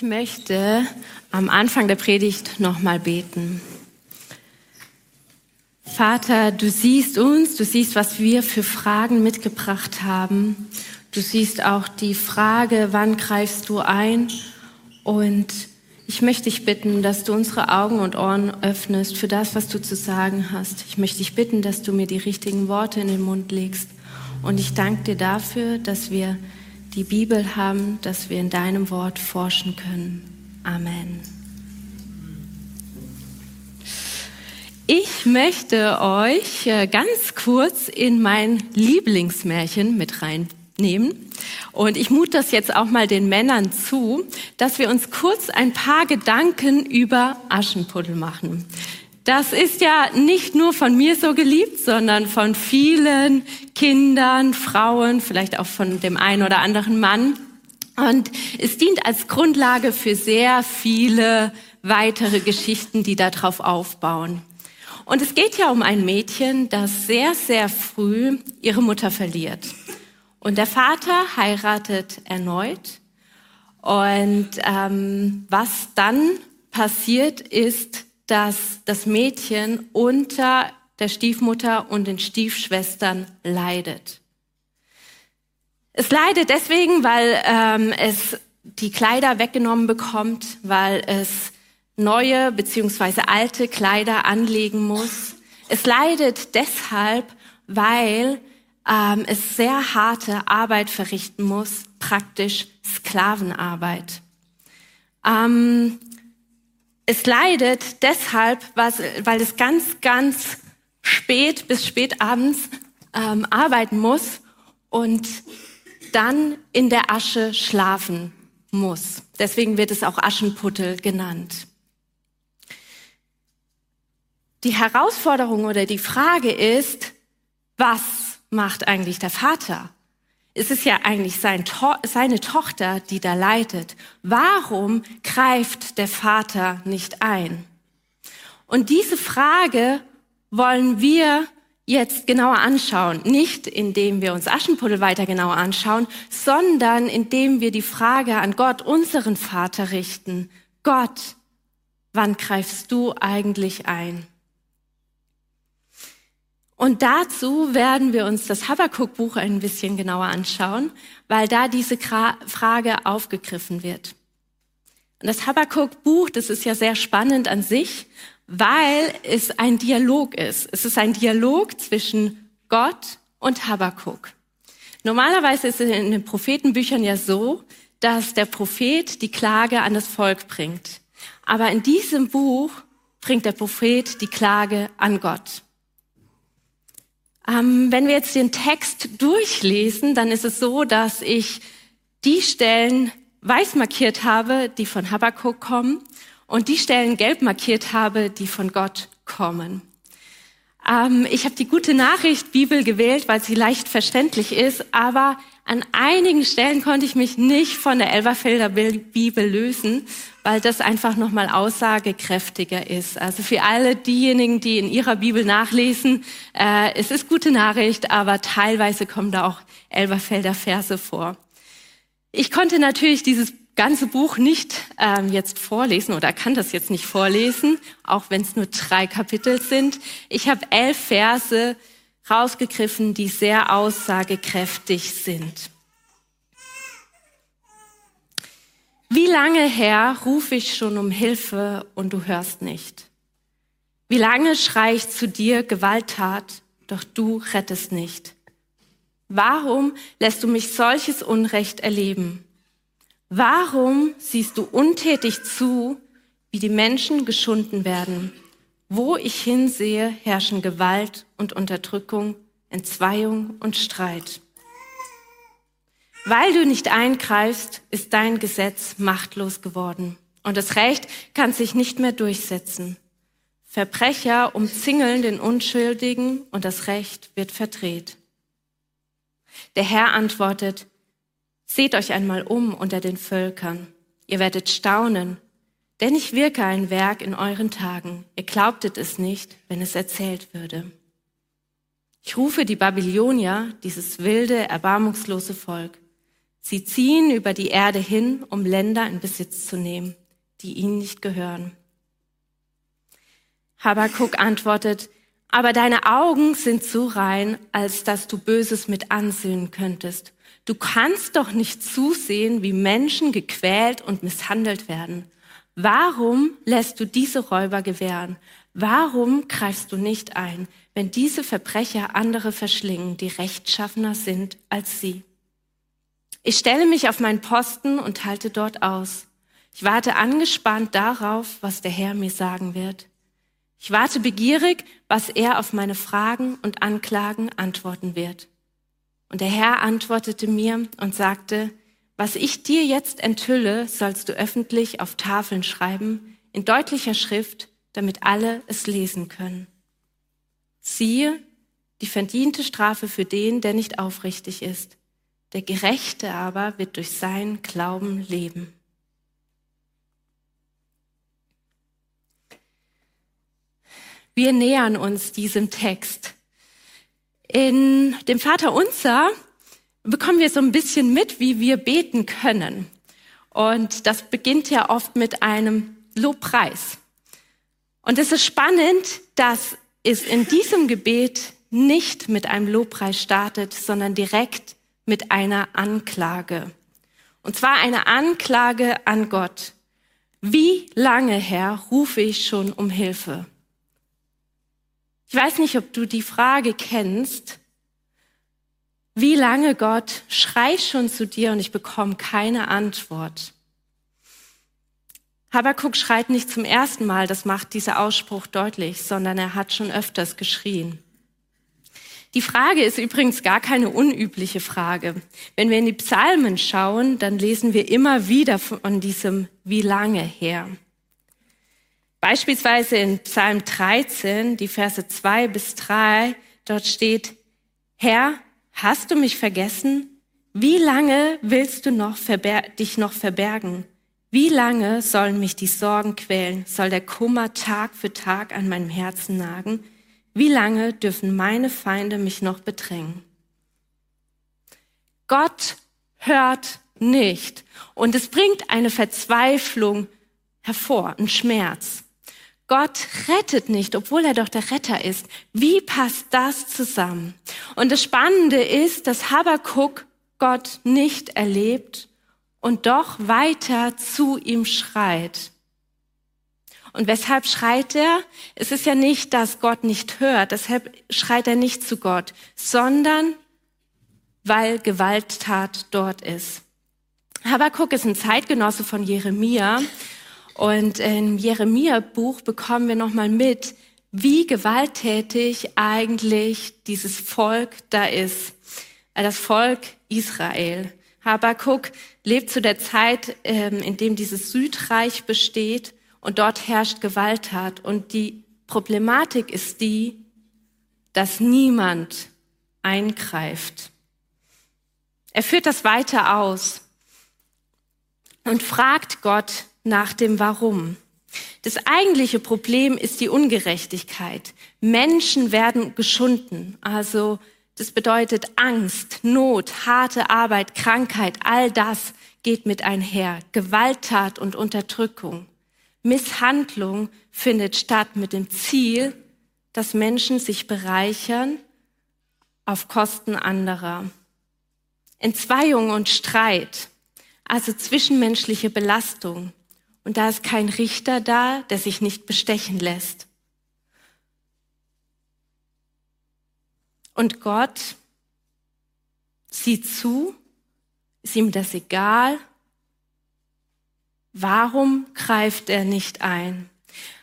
Ich möchte am Anfang der Predigt nochmal beten. Vater, du siehst uns, du siehst, was wir für Fragen mitgebracht haben. Du siehst auch die Frage, wann greifst du ein? Und ich möchte dich bitten, dass du unsere Augen und Ohren öffnest für das, was du zu sagen hast. Ich möchte dich bitten, dass du mir die richtigen Worte in den Mund legst. Und ich danke dir dafür, dass wir die Bibel haben, dass wir in deinem Wort forschen können. Amen. Ich möchte euch äh, ganz kurz in mein Lieblingsmärchen mit reinnehmen. Und ich mute das jetzt auch mal den Männern zu, dass wir uns kurz ein paar Gedanken über Aschenputtel machen. Das ist ja nicht nur von mir so geliebt, sondern von vielen Kindern, Frauen, vielleicht auch von dem einen oder anderen Mann. Und es dient als Grundlage für sehr viele weitere Geschichten, die darauf aufbauen. Und es geht ja um ein Mädchen, das sehr, sehr früh ihre Mutter verliert. Und der Vater heiratet erneut. Und ähm, was dann passiert ist, dass das Mädchen unter der Stiefmutter und den Stiefschwestern leidet. Es leidet deswegen, weil ähm, es die Kleider weggenommen bekommt, weil es neue beziehungsweise alte Kleider anlegen muss. Es leidet deshalb, weil ähm, es sehr harte Arbeit verrichten muss, praktisch Sklavenarbeit. Ähm, es leidet deshalb, weil es ganz, ganz spät bis spät abends ähm, arbeiten muss und dann in der Asche schlafen muss. Deswegen wird es auch Aschenputtel genannt. Die Herausforderung oder die Frage ist, was macht eigentlich der Vater? Es ist ja eigentlich sein to seine Tochter, die da leitet. Warum greift der Vater nicht ein? Und diese Frage wollen wir jetzt genauer anschauen. Nicht indem wir uns Aschenputtel weiter genauer anschauen, sondern indem wir die Frage an Gott, unseren Vater, richten. Gott, wann greifst du eigentlich ein? Und dazu werden wir uns das Habakkuk-Buch ein bisschen genauer anschauen, weil da diese Frage aufgegriffen wird. Und das Habakkuk-Buch, das ist ja sehr spannend an sich, weil es ein Dialog ist. Es ist ein Dialog zwischen Gott und Habakkuk. Normalerweise ist es in den Prophetenbüchern ja so, dass der Prophet die Klage an das Volk bringt. Aber in diesem Buch bringt der Prophet die Klage an Gott. Ähm, wenn wir jetzt den Text durchlesen, dann ist es so, dass ich die Stellen weiß markiert habe, die von Habakkuk kommen, und die Stellen gelb markiert habe, die von Gott kommen. Ähm, ich habe die gute Nachricht Bibel gewählt, weil sie leicht verständlich ist, aber an einigen Stellen konnte ich mich nicht von der Elberfelder Bibel lösen, weil das einfach nochmal aussagekräftiger ist. Also für alle diejenigen, die in ihrer Bibel nachlesen, äh, es ist gute Nachricht, aber teilweise kommen da auch Elberfelder Verse vor. Ich konnte natürlich dieses ganze Buch nicht ähm, jetzt vorlesen oder kann das jetzt nicht vorlesen, auch wenn es nur drei Kapitel sind. Ich habe elf Verse rausgegriffen, die sehr aussagekräftig sind. Wie lange her rufe ich schon um Hilfe und du hörst nicht? Wie lange schrei ich zu dir Gewalttat, doch du rettest nicht? Warum lässt du mich solches Unrecht erleben? Warum siehst du untätig zu, wie die Menschen geschunden werden? Wo ich hinsehe, herrschen Gewalt und Unterdrückung, Entzweiung und Streit. Weil du nicht eingreifst, ist dein Gesetz machtlos geworden und das Recht kann sich nicht mehr durchsetzen. Verbrecher umzingeln den Unschuldigen und das Recht wird verdreht. Der Herr antwortet, seht euch einmal um unter den Völkern. Ihr werdet staunen, denn ich wirke ein Werk in euren Tagen. Ihr glaubtet es nicht, wenn es erzählt würde. Ich rufe die Babylonier, dieses wilde, erbarmungslose Volk. Sie ziehen über die Erde hin, um Länder in Besitz zu nehmen, die ihnen nicht gehören. Habakuk antwortet, aber deine Augen sind so rein, als dass du Böses mit ansehen könntest. Du kannst doch nicht zusehen, wie Menschen gequält und misshandelt werden. Warum lässt du diese Räuber gewähren? Warum greifst du nicht ein, wenn diese Verbrecher andere verschlingen, die rechtschaffener sind als sie? Ich stelle mich auf meinen Posten und halte dort aus. Ich warte angespannt darauf, was der Herr mir sagen wird. Ich warte begierig, was er auf meine Fragen und Anklagen antworten wird. Und der Herr antwortete mir und sagte, was ich dir jetzt enthülle, sollst du öffentlich auf Tafeln schreiben, in deutlicher Schrift, damit alle es lesen können. Siehe, die verdiente Strafe für den, der nicht aufrichtig ist. Der Gerechte aber wird durch seinen Glauben leben. Wir nähern uns diesem Text. In dem Vater Unser bekommen wir so ein bisschen mit, wie wir beten können. Und das beginnt ja oft mit einem Lobpreis. Und es ist spannend, dass es in diesem Gebet nicht mit einem Lobpreis startet, sondern direkt mit einer Anklage. Und zwar eine Anklage an Gott. Wie lange, Herr, rufe ich schon um Hilfe? Ich weiß nicht, ob du die Frage kennst. Wie lange, Gott, schrei schon zu dir und ich bekomme keine Antwort? Habakuk schreit nicht zum ersten Mal, das macht dieser Ausspruch deutlich, sondern er hat schon öfters geschrien. Die Frage ist übrigens gar keine unübliche Frage. Wenn wir in die Psalmen schauen, dann lesen wir immer wieder von diesem wie lange her. Beispielsweise in Psalm 13, die Verse 2 bis 3, dort steht, Herr, hast du mich vergessen? Wie lange willst du noch dich noch verbergen? Wie lange sollen mich die Sorgen quälen? Soll der Kummer Tag für Tag an meinem Herzen nagen? Wie lange dürfen meine Feinde mich noch bedrängen? Gott hört nicht. Und es bringt eine Verzweiflung hervor, einen Schmerz. Gott rettet nicht, obwohl er doch der Retter ist. Wie passt das zusammen? Und das Spannende ist, dass Habakuk Gott nicht erlebt und doch weiter zu ihm schreit. Und weshalb schreit er? Es ist ja nicht, dass Gott nicht hört, deshalb schreit er nicht zu Gott, sondern weil Gewalttat dort ist. Habakuk ist ein Zeitgenosse von Jeremia und im Jeremia-Buch bekommen wir nochmal mit, wie gewalttätig eigentlich dieses Volk da ist. Äh, das Volk Israel. Habakuk lebt zu der Zeit, ähm, in dem dieses Südreich besteht und dort herrscht Gewalttat. Und die Problematik ist die, dass niemand eingreift. Er führt das weiter aus und fragt Gott, nach dem Warum. Das eigentliche Problem ist die Ungerechtigkeit. Menschen werden geschunden. Also das bedeutet Angst, Not, harte Arbeit, Krankheit, all das geht mit einher. Gewalttat und Unterdrückung. Misshandlung findet statt mit dem Ziel, dass Menschen sich bereichern auf Kosten anderer. Entzweiung und Streit, also zwischenmenschliche Belastung, und da ist kein Richter da, der sich nicht bestechen lässt. Und Gott sieht zu, ist ihm das egal? Warum greift er nicht ein?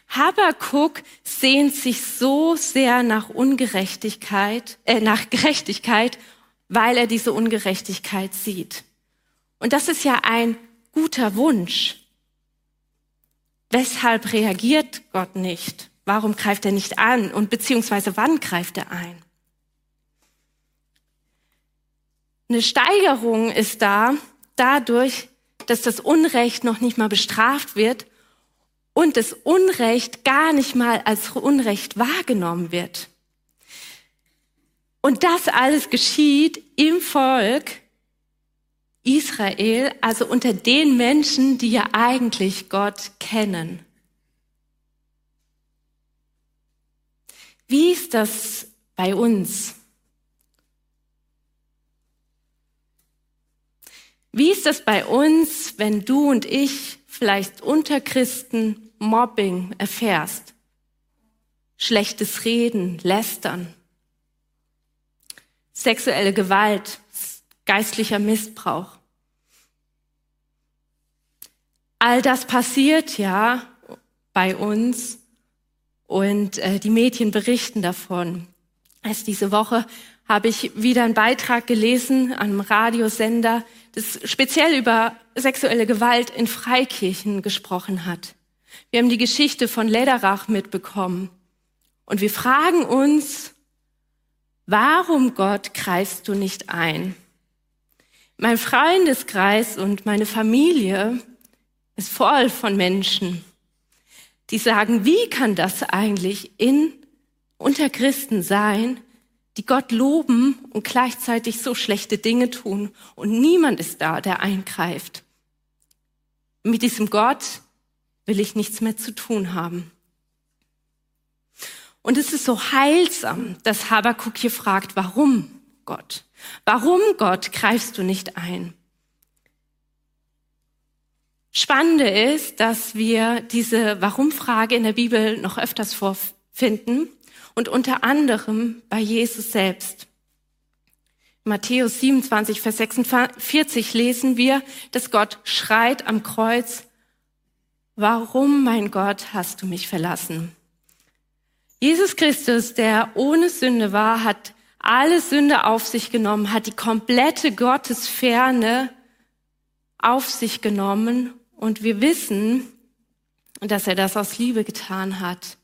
Habakuk sehnt sich so sehr nach Ungerechtigkeit, äh, nach Gerechtigkeit, weil er diese Ungerechtigkeit sieht. Und das ist ja ein guter Wunsch. Weshalb reagiert Gott nicht? Warum greift er nicht an? Und beziehungsweise wann greift er ein? Eine Steigerung ist da dadurch, dass das Unrecht noch nicht mal bestraft wird und das Unrecht gar nicht mal als Unrecht wahrgenommen wird. Und das alles geschieht im Volk Israel, also unter den Menschen, die ja eigentlich Gott kennen. Wie ist das bei uns? Wie ist das bei uns, wenn du und ich vielleicht unter Christen Mobbing erfährst? Schlechtes Reden, Lästern, sexuelle Gewalt, geistlicher Missbrauch. All das passiert ja bei uns und äh, die Medien berichten davon. Erst diese Woche habe ich wieder einen Beitrag gelesen an einem Radiosender, das speziell über sexuelle Gewalt in Freikirchen gesprochen hat. Wir haben die Geschichte von Lederach mitbekommen. Und wir fragen uns, warum Gott greifst du nicht ein? Mein Freundeskreis und meine Familie ist voll von Menschen, die sagen, wie kann das eigentlich in unter Christen sein, die Gott loben und gleichzeitig so schlechte Dinge tun und niemand ist da, der eingreift. Mit diesem Gott will ich nichts mehr zu tun haben. Und es ist so heilsam, dass Habakuk hier fragt, warum Gott? Warum Gott greifst du nicht ein? Spannende ist, dass wir diese Warum-Frage in der Bibel noch öfters vorfinden und unter anderem bei Jesus selbst. Matthäus 27, Vers 46 lesen wir, dass Gott schreit am Kreuz, warum, mein Gott, hast du mich verlassen? Jesus Christus, der ohne Sünde war, hat alle Sünde auf sich genommen, hat die komplette Gottesferne auf sich genommen und wir wissen, dass er das aus Liebe getan hat.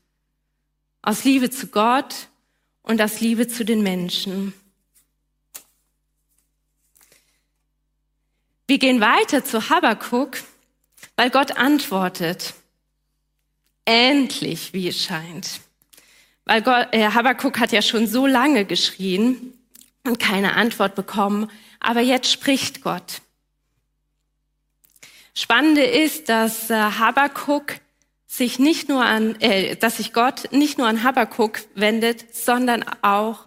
Aus Liebe zu Gott und aus Liebe zu den Menschen. Wir gehen weiter zu Habakkuk, weil Gott antwortet. Endlich, wie es scheint. Weil Gott, äh, Habakkuk hat ja schon so lange geschrien und keine Antwort bekommen, aber jetzt spricht Gott. Spannende ist, dass äh, Habakkuk sich nicht nur an, äh, dass sich Gott nicht nur an Habakkuk wendet, sondern auch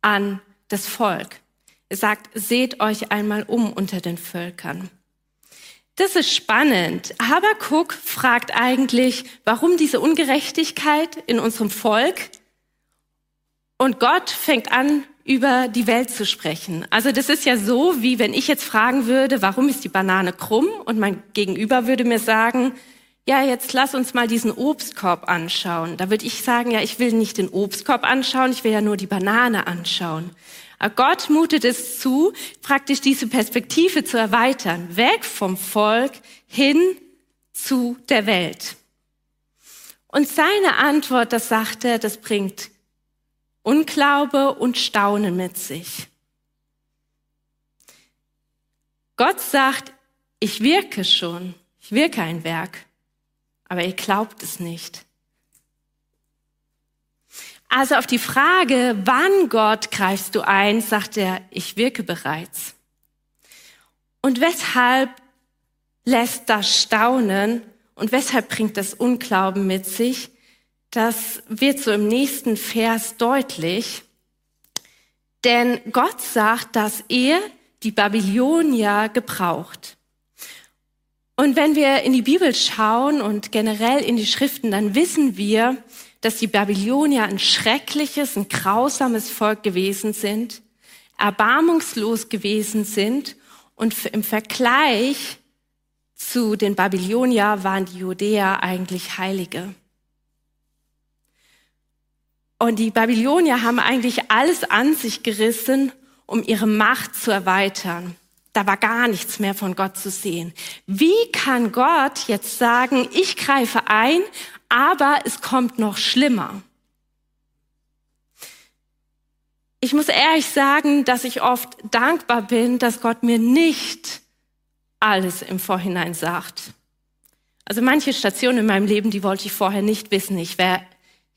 an das Volk. Er sagt, seht euch einmal um unter den Völkern. Das ist spannend. Habakkuk fragt eigentlich, warum diese Ungerechtigkeit in unserem Volk? Und Gott fängt an, über die Welt zu sprechen. Also das ist ja so, wie wenn ich jetzt fragen würde, warum ist die Banane krumm? Und mein Gegenüber würde mir sagen, ja, jetzt lass uns mal diesen Obstkorb anschauen. Da würde ich sagen, ja, ich will nicht den Obstkorb anschauen, ich will ja nur die Banane anschauen. Aber Gott mutet es zu, praktisch diese Perspektive zu erweitern, weg vom Volk hin zu der Welt. Und seine Antwort, das sagt er, das bringt Unglaube und Staunen mit sich. Gott sagt, ich wirke schon, ich wirke ein Werk, aber ihr glaubt es nicht. Also auf die Frage, wann Gott greifst du ein, sagt er, ich wirke bereits. Und weshalb lässt das Staunen und weshalb bringt das Unglauben mit sich? Das wird so im nächsten Vers deutlich. Denn Gott sagt, dass er die Babylonier gebraucht. Und wenn wir in die Bibel schauen und generell in die Schriften, dann wissen wir, dass die Babylonier ein schreckliches, ein grausames Volk gewesen sind, erbarmungslos gewesen sind und im Vergleich zu den Babylonier waren die Judäer eigentlich Heilige. Und die Babylonier haben eigentlich alles an sich gerissen, um ihre Macht zu erweitern. Da war gar nichts mehr von Gott zu sehen. Wie kann Gott jetzt sagen, ich greife ein, aber es kommt noch schlimmer? Ich muss ehrlich sagen, dass ich oft dankbar bin, dass Gott mir nicht alles im Vorhinein sagt. Also manche Stationen in meinem Leben, die wollte ich vorher nicht wissen. Ich wäre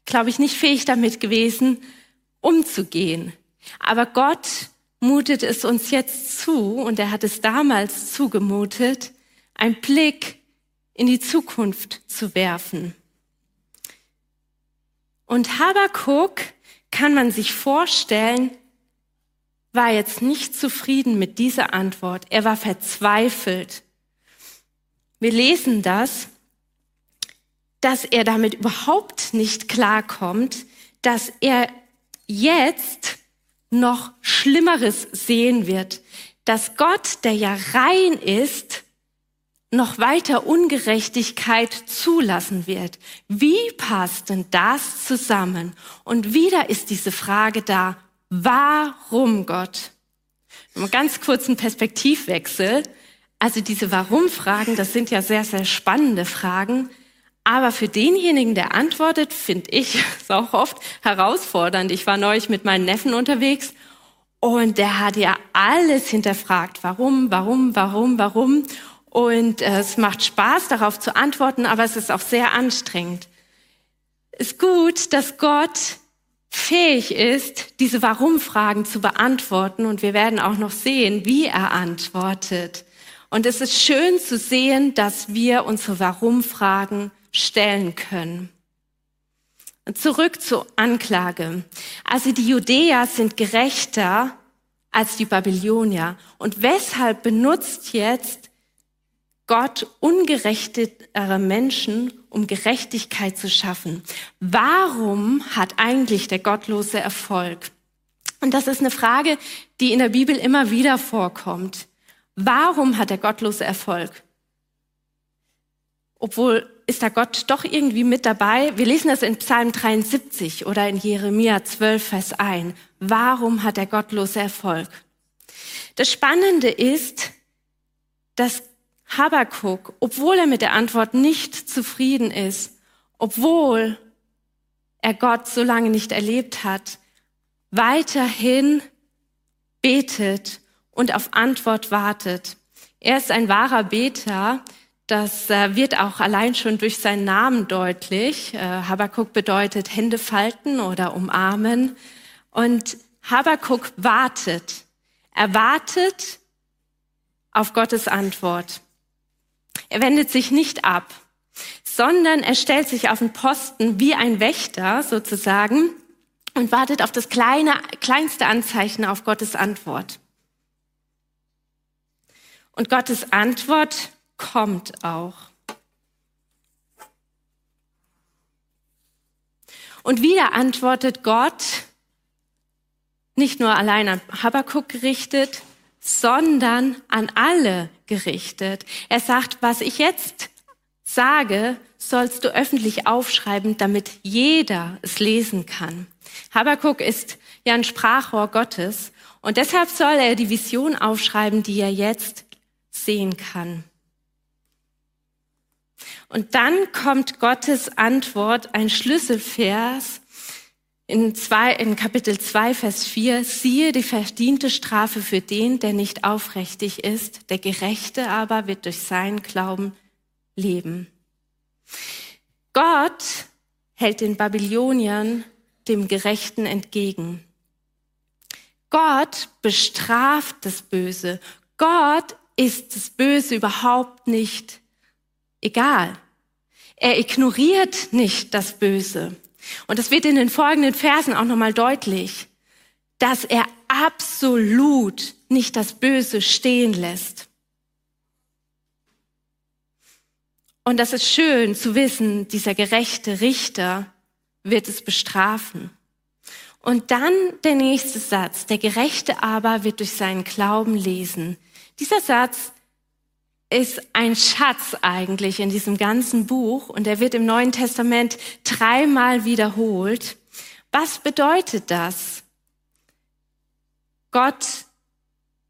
glaube ich, nicht fähig damit gewesen, umzugehen. Aber Gott mutet es uns jetzt zu, und er hat es damals zugemutet, einen Blick in die Zukunft zu werfen. Und Habakuk kann man sich vorstellen, war jetzt nicht zufrieden mit dieser Antwort. Er war verzweifelt. Wir lesen das, dass er damit überhaupt nicht klarkommt, dass er jetzt noch Schlimmeres sehen wird, dass Gott, der ja rein ist, noch weiter Ungerechtigkeit zulassen wird. Wie passt denn das zusammen? Und wieder ist diese Frage da, warum Gott? Mal ganz kurzen Perspektivwechsel. Also diese Warum-Fragen, das sind ja sehr, sehr spannende Fragen. Aber für denjenigen, der antwortet, finde ich es auch oft herausfordernd. Ich war neulich mit meinen Neffen unterwegs und der hat ja alles hinterfragt. Warum, warum, warum, warum? Und äh, es macht Spaß, darauf zu antworten, aber es ist auch sehr anstrengend. Ist gut, dass Gott fähig ist, diese Warum-Fragen zu beantworten und wir werden auch noch sehen, wie er antwortet. Und es ist schön zu sehen, dass wir unsere Warum-Fragen stellen können. Zurück zur Anklage. Also die Judäer sind gerechter als die Babylonier. Und weshalb benutzt jetzt Gott ungerechtere Menschen, um Gerechtigkeit zu schaffen? Warum hat eigentlich der Gottlose Erfolg? Und das ist eine Frage, die in der Bibel immer wieder vorkommt. Warum hat der Gottlose Erfolg? Obwohl ist da Gott doch irgendwie mit dabei. Wir lesen das in Psalm 73 oder in Jeremia 12, Vers 1. Warum hat der Gottlose Erfolg? Das Spannende ist, dass Habakuk, obwohl er mit der Antwort nicht zufrieden ist, obwohl er Gott so lange nicht erlebt hat, weiterhin betet und auf Antwort wartet. Er ist ein wahrer Beter. Das äh, wird auch allein schon durch seinen Namen deutlich. Äh, Habakuk bedeutet Hände falten oder umarmen. Und Habakuk wartet. Er wartet auf Gottes Antwort. Er wendet sich nicht ab, sondern er stellt sich auf den Posten wie ein Wächter sozusagen und wartet auf das kleine, kleinste Anzeichen auf Gottes Antwort. Und Gottes Antwort kommt auch. Und wieder antwortet Gott, nicht nur allein an Habakkuk gerichtet, sondern an alle gerichtet. Er sagt, was ich jetzt sage, sollst du öffentlich aufschreiben, damit jeder es lesen kann. Habakkuk ist ja ein Sprachrohr Gottes und deshalb soll er die Vision aufschreiben, die er jetzt sehen kann. Und dann kommt Gottes Antwort, ein Schlüsselvers in, zwei, in Kapitel 2, Vers 4. Siehe die verdiente Strafe für den, der nicht aufrichtig ist, der Gerechte aber wird durch seinen Glauben leben. Gott hält den Babyloniern dem Gerechten entgegen. Gott bestraft das Böse. Gott ist das Böse überhaupt nicht egal. Er ignoriert nicht das Böse. Und das wird in den folgenden Versen auch nochmal deutlich, dass er absolut nicht das Böse stehen lässt. Und das ist schön zu wissen, dieser gerechte Richter wird es bestrafen. Und dann der nächste Satz, der Gerechte aber wird durch seinen Glauben lesen. Dieser Satz ist ein Schatz eigentlich in diesem ganzen Buch und er wird im Neuen Testament dreimal wiederholt. Was bedeutet das? Gott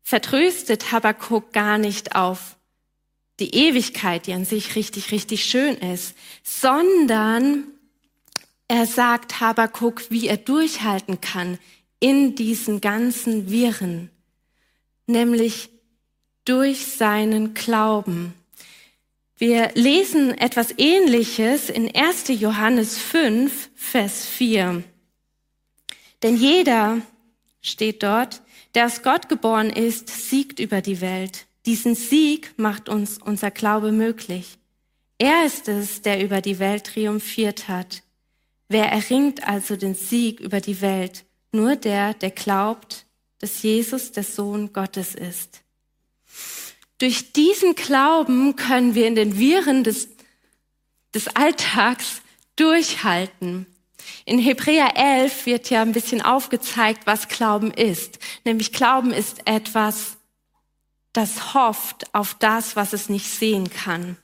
vertröstet Habakkuk gar nicht auf die Ewigkeit, die an sich richtig, richtig schön ist, sondern er sagt Habakkuk, wie er durchhalten kann in diesen ganzen Wirren, nämlich durch seinen Glauben. Wir lesen etwas Ähnliches in 1. Johannes 5, Vers 4. Denn jeder, steht dort, der aus Gott geboren ist, siegt über die Welt. Diesen Sieg macht uns unser Glaube möglich. Er ist es, der über die Welt triumphiert hat. Wer erringt also den Sieg über die Welt? Nur der, der glaubt, dass Jesus der Sohn Gottes ist. Durch diesen Glauben können wir in den Viren des, des Alltags durchhalten. In Hebräer 11 wird ja ein bisschen aufgezeigt, was Glauben ist. Nämlich Glauben ist etwas, das hofft auf das, was es nicht sehen kann.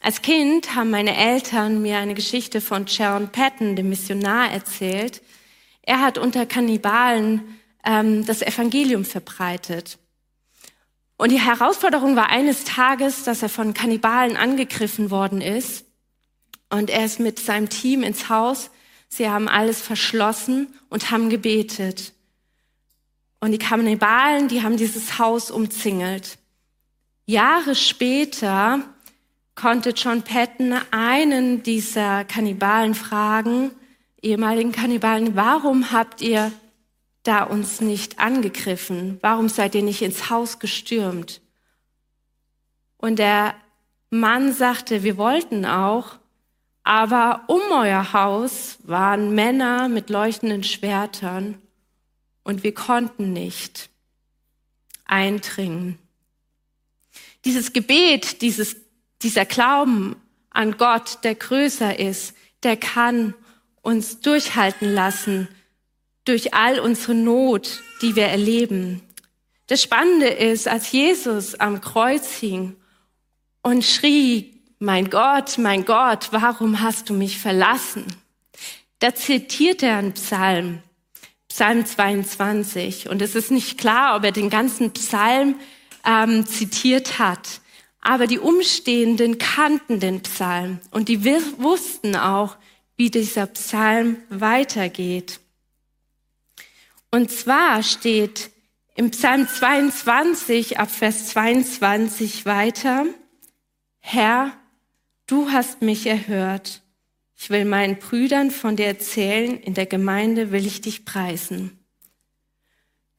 Als Kind haben meine Eltern mir eine Geschichte von Sharon Patton, dem Missionar, erzählt. Er hat unter Kannibalen ähm, das Evangelium verbreitet. Und die Herausforderung war eines Tages, dass er von Kannibalen angegriffen worden ist. Und er ist mit seinem Team ins Haus. Sie haben alles verschlossen und haben gebetet. Und die Kannibalen, die haben dieses Haus umzingelt. Jahre später konnte John Patton einen dieser Kannibalen fragen, ehemaligen Kannibalen, warum habt ihr da uns nicht angegriffen? Warum seid ihr nicht ins Haus gestürmt? Und der Mann sagte, wir wollten auch, aber um euer Haus waren Männer mit leuchtenden Schwertern und wir konnten nicht eindringen. Dieses Gebet, dieses, dieser Glauben an Gott, der größer ist, der kann uns durchhalten lassen, durch all unsere Not, die wir erleben. Das Spannende ist, als Jesus am Kreuz hing und schrie, mein Gott, mein Gott, warum hast du mich verlassen? Da zitiert er einen Psalm, Psalm 22. Und es ist nicht klar, ob er den ganzen Psalm ähm, zitiert hat. Aber die Umstehenden kannten den Psalm und die wussten auch, wie dieser Psalm weitergeht. Und zwar steht im Psalm 22 ab Vers 22 weiter, Herr, du hast mich erhört. Ich will meinen Brüdern von dir erzählen, in der Gemeinde will ich dich preisen.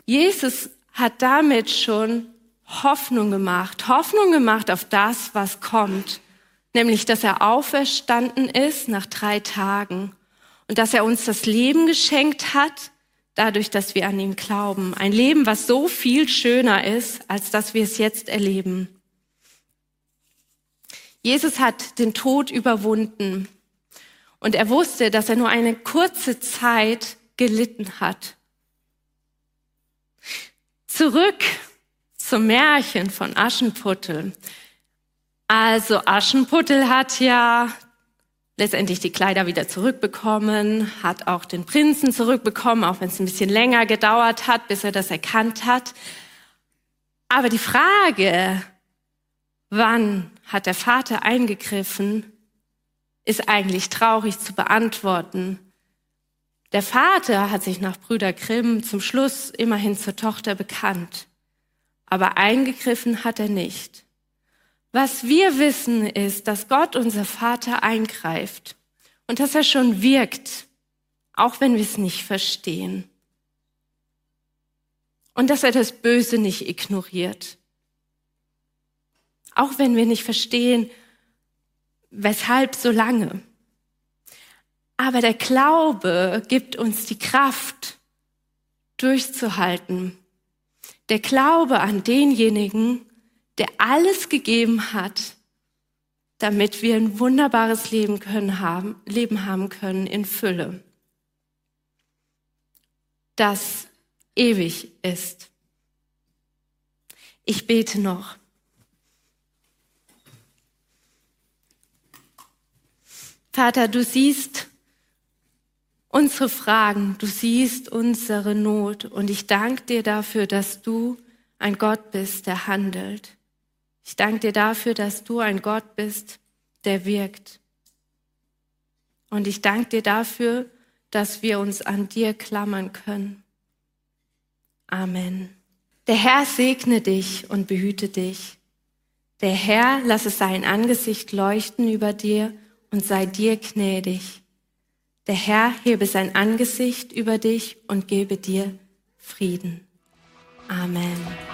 Jesus hat damit schon Hoffnung gemacht, Hoffnung gemacht auf das, was kommt, nämlich dass er auferstanden ist nach drei Tagen und dass er uns das Leben geschenkt hat dadurch, dass wir an ihn glauben. Ein Leben, was so viel schöner ist, als dass wir es jetzt erleben. Jesus hat den Tod überwunden und er wusste, dass er nur eine kurze Zeit gelitten hat. Zurück zum Märchen von Aschenputtel. Also Aschenputtel hat ja letztendlich die Kleider wieder zurückbekommen, hat auch den Prinzen zurückbekommen, auch wenn es ein bisschen länger gedauert hat, bis er das erkannt hat. Aber die Frage, wann hat der Vater eingegriffen, ist eigentlich traurig zu beantworten. Der Vater hat sich nach Brüder Grimm zum Schluss immerhin zur Tochter bekannt, aber eingegriffen hat er nicht. Was wir wissen ist, dass Gott, unser Vater, eingreift und dass er schon wirkt, auch wenn wir es nicht verstehen. Und dass er das Böse nicht ignoriert. Auch wenn wir nicht verstehen, weshalb so lange. Aber der Glaube gibt uns die Kraft, durchzuhalten. Der Glaube an denjenigen, der alles gegeben hat, damit wir ein wunderbares Leben, können haben, Leben haben können in Fülle, das ewig ist. Ich bete noch. Vater, du siehst unsere Fragen, du siehst unsere Not und ich danke dir dafür, dass du ein Gott bist, der handelt. Ich danke dir dafür, dass du ein Gott bist, der wirkt. Und ich danke dir dafür, dass wir uns an dir klammern können. Amen. Der Herr segne dich und behüte dich. Der Herr lasse sein Angesicht leuchten über dir und sei dir gnädig. Der Herr hebe sein Angesicht über dich und gebe dir Frieden. Amen.